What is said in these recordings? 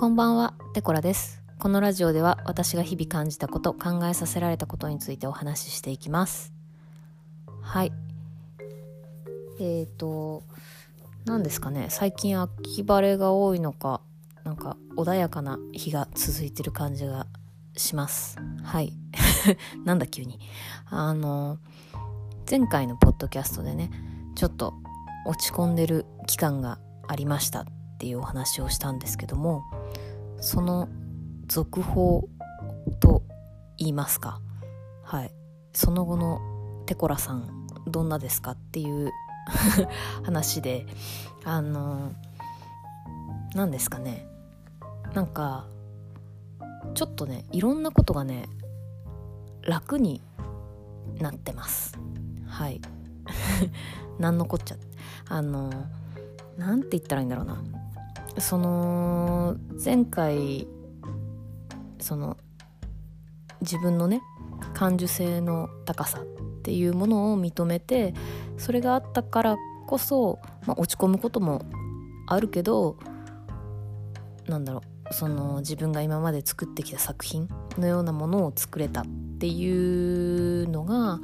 こんばんは、テコラです。このラジオでは私が日々感じたこと、考えさせられたことについてお話ししていきます。はい。えーと、何ですかね、最近秋晴れが多いのか、なんか穏やかな日が続いてる感じがします。はい。なんだ急に。あの、前回のポッドキャストでね、ちょっと落ち込んでる期間がありましたっていうお話をしたんですけどもその続報と言いますか。はい。その後のテコラさんどんなですかっていう 話であの何ですかね。なんかちょっとねいろんなことがね楽になってます。はい。なんのこっちゃ。あのなんて言ったらいいんだろうな。その前回その自分のね感受性の高さっていうものを認めてそれがあったからこそ、まあ、落ち込むこともあるけどなんだろうその自分が今まで作ってきた作品のようなものを作れたっていうのが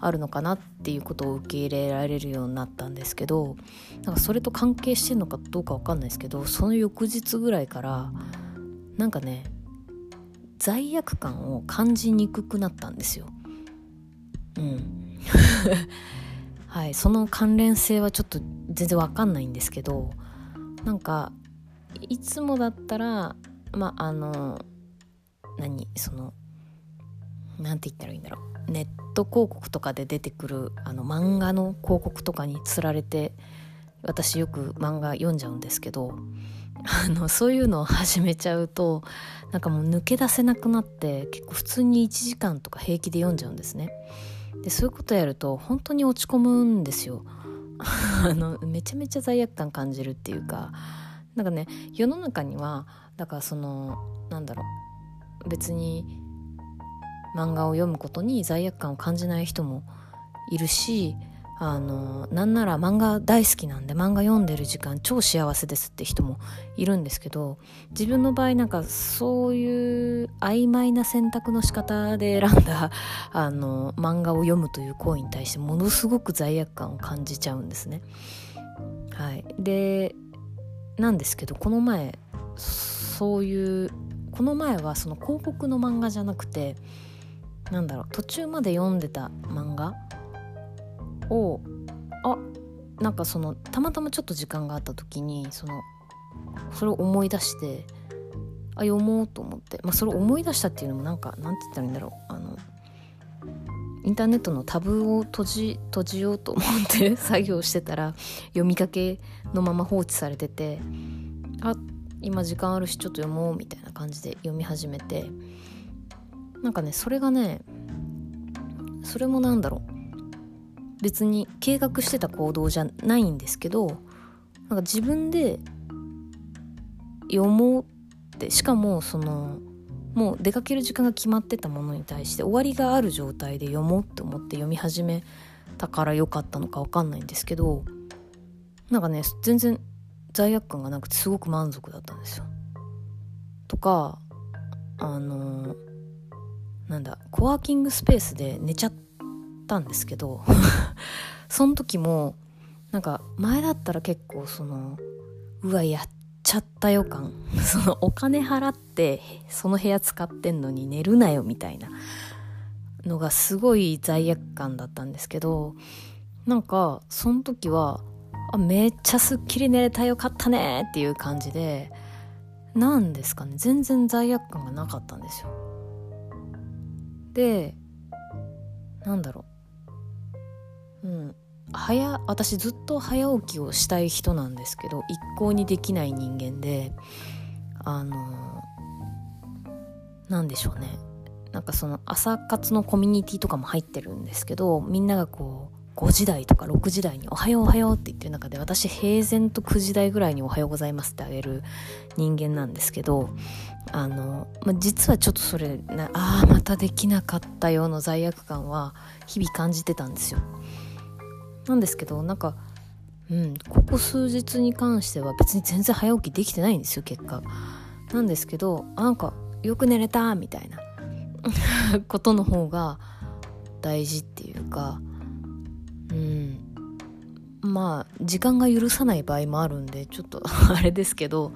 あるのかなっていうことを受け入れられるようになったんですけどなんかそれと関係してんのかどうかわかんないですけどその翌日ぐらいからなんかね罪悪感を感じにくくなったんですよ。うん。はい。その関連性はちょっと全然わかんないんですけどなんかいつもだったらまああの何？そのなんて言ったらいいんだろう。ネット広告とかで出てくるあの漫画の広告とかにつられて私よく漫画読んじゃうんですけどあのそういうのを始めちゃうとなんかもう抜け出せなくなって結構普通に1時間とか平気で読んじゃうんですね。でそういうことやると本当に落ち込むんですよ。あのめちゃめちゃ罪悪感感じるっていうかなんかね世の中にはだからそのなんだろう別に漫画を読むことに罪悪感を感じない人もいるしあのなんなら漫画大好きなんで漫画読んでる時間超幸せですって人もいるんですけど自分の場合なんかそういう曖昧な選択の仕方で選んだ あの漫画を読むという行為に対してものすごく罪悪感を感じちゃうんですね。はい、でなんですけどこの前そういうこの前はその広告の漫画じゃなくてなんだろう途中まで読んでた漫画？をあなんかそのたまたまちょっと時間があった時にそのそれを思い出してあ読もうと思って、まあ、それを思い出したっていうのもなんかなんて言ったらいいんだろうあのインターネットのタブを閉じ閉じようと思って 作業してたら読みかけのまま放置されててあ今時間あるしちょっと読もうみたいな感じで読み始めてなんかねそれがねそれもなんだろう別に計画してた行動じゃないんですけどなんか自分で読もうってしかもそのもう出かける時間が決まってたものに対して終わりがある状態で読もうって思って読み始めたから良かったのか分かんないんですけどなんかね全然罪悪感がなくてすごく満足だったんですよ。とかあのなんだコワーキングスペースで寝ちゃったんですけど その時もなんか前だったら結構そのうわやっちゃった予感。そのお金払ってその部屋使ってんのに寝るなよみたいな。のがすごい罪悪感だったんですけどなんかその時はあめっちゃすっきり寝れたよかったねっていう感じでなんですかね。全然罪悪感がなかったんですよ。でなんだろう。うん。早私ずっと早起きをしたい人なんですけど一向にできない人間であのなんでしょうね。なんかその朝活のコミュニティとかも入ってるんですけどみんながこう5時台とか6時台に「おはようおはよう」って言ってる中で私平然と9時台ぐらいに「おはようございます」ってあげる人間なんですけどあの、まあ、実はちょっとそれなああまたできなかったような罪悪感は日々感じてたんですよ。なんですけどなんかうんここ数日に関しては別に全然早起きできてないんですよ結果。なんですけどなんかよく寝れたみたいな ことの方が大事っていうかうん。まあ時間が許さない場合もあるんでちょっと あれですけど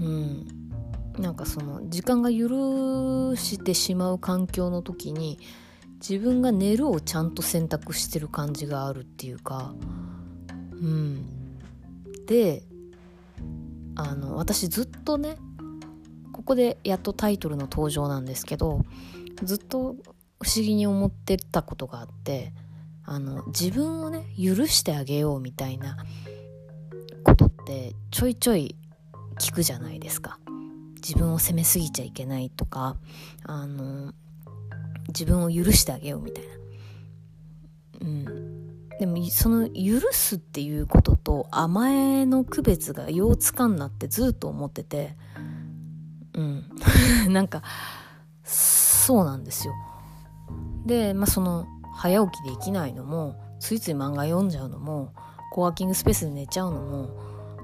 うん。なんかその時間が許してしまう環境の時に自分が寝るをちゃんと選択してる感じがあるっていうかうん。であの私ずっとねここでやっとタイトルの登場なんですけどずっと不思議に思ってたことがあってあの自分をね許してあげようみたいなことってちょいちょい聞くじゃないですか。自分を責めすぎちゃいけないとかあの自分を許してあげようみたいな。うん。でもその許すっていうことと甘えの区別がようつかんなってずっと思っててうん。なんかそうなんですよ。でまあその早起きできないのもついつい漫画読んじゃうのもコワーキングスペースで寝ちゃうのも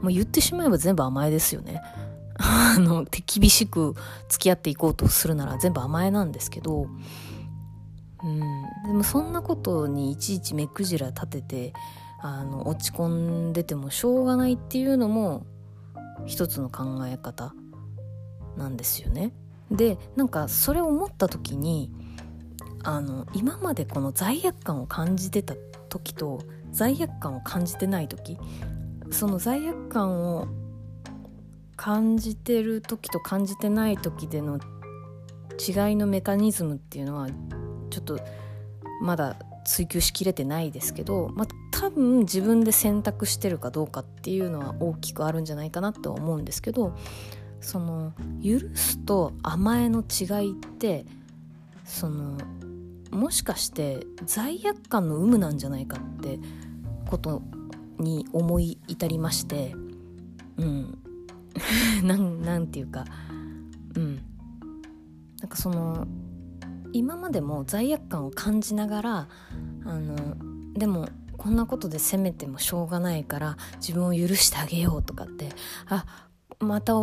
もう言ってしまえば全部甘えですよね あの厳しく付き合っていこうとするなら全部甘えなんですけどうんでもそんなことにいちいち目くじら立ててあの落ち込んでてもしょうがないっていうのも一つの考え方なんですよね。でなんかそれを思った時にあの今までこの罪悪感を感じてた時と罪悪感を感じてない時その罪悪感を感じてる時と感じてない時での違いのメカニズムっていうのはちょっとまだ追求しきれてないですけど、まあ、多分自分で選択してるかどうかっていうのは大きくあるんじゃないかなとは思うんですけどその許すと甘えの違いってそのもしかして罪悪感の有無なんじゃないかってことに思い至りましてう ん。なんていうかうん。なんかその今までも罪悪感を感じながらあのでもこんなことで責めてもしょうがないから自分を許してあげようとかってあまた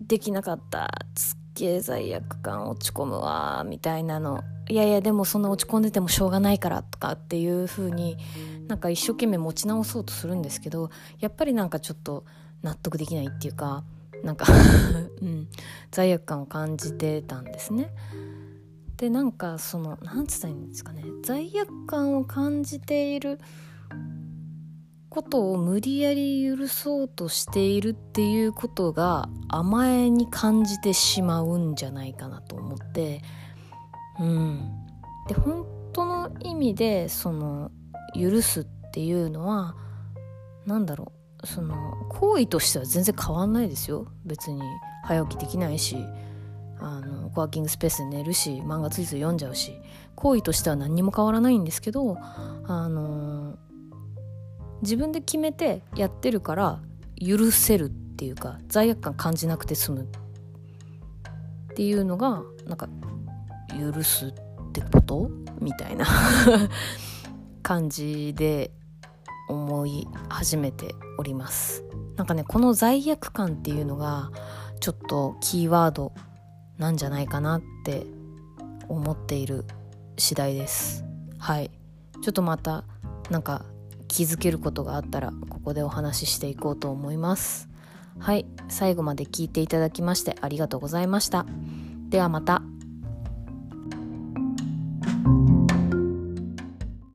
できなかった。すっげえ罪悪感落ち込むわみたいなのいやいやでもそんな落ち込んでてもしょうがないからとかっていう風になんか一生懸命持ち直そうとするんですけどやっぱりなんかちょっと納得できないっていうかなんか うん、罪悪感を感じてたんですね。でなんかその何つったらいいんですかね罪悪感を感じていることを無理やり許そうとしているっていうことが甘えに感じてしまうんじゃないかなと思ってうん。で本当の意味でその許すっていうのは何だろう。その行為としては全然変わんないですよ。別に早起きできないしあのコワーキングスペースで寝るし漫画ついつい読んじゃうし行為としては何にも変わらないんですけどあの自分で決めてやってるから許せるっていうか罪悪感感じなくて済むっていうのがなんか許すってこと？みたいな。感じで思い始めております。なんかねこの罪悪感っていうのがちょっとキーワードなんじゃないかなって思っている次第です。はい。ちょっとまたなんか気づけることがあったらここでお話ししていこうと思います。はい。最後まで聞いていただきましてありがとうございました。ではまた。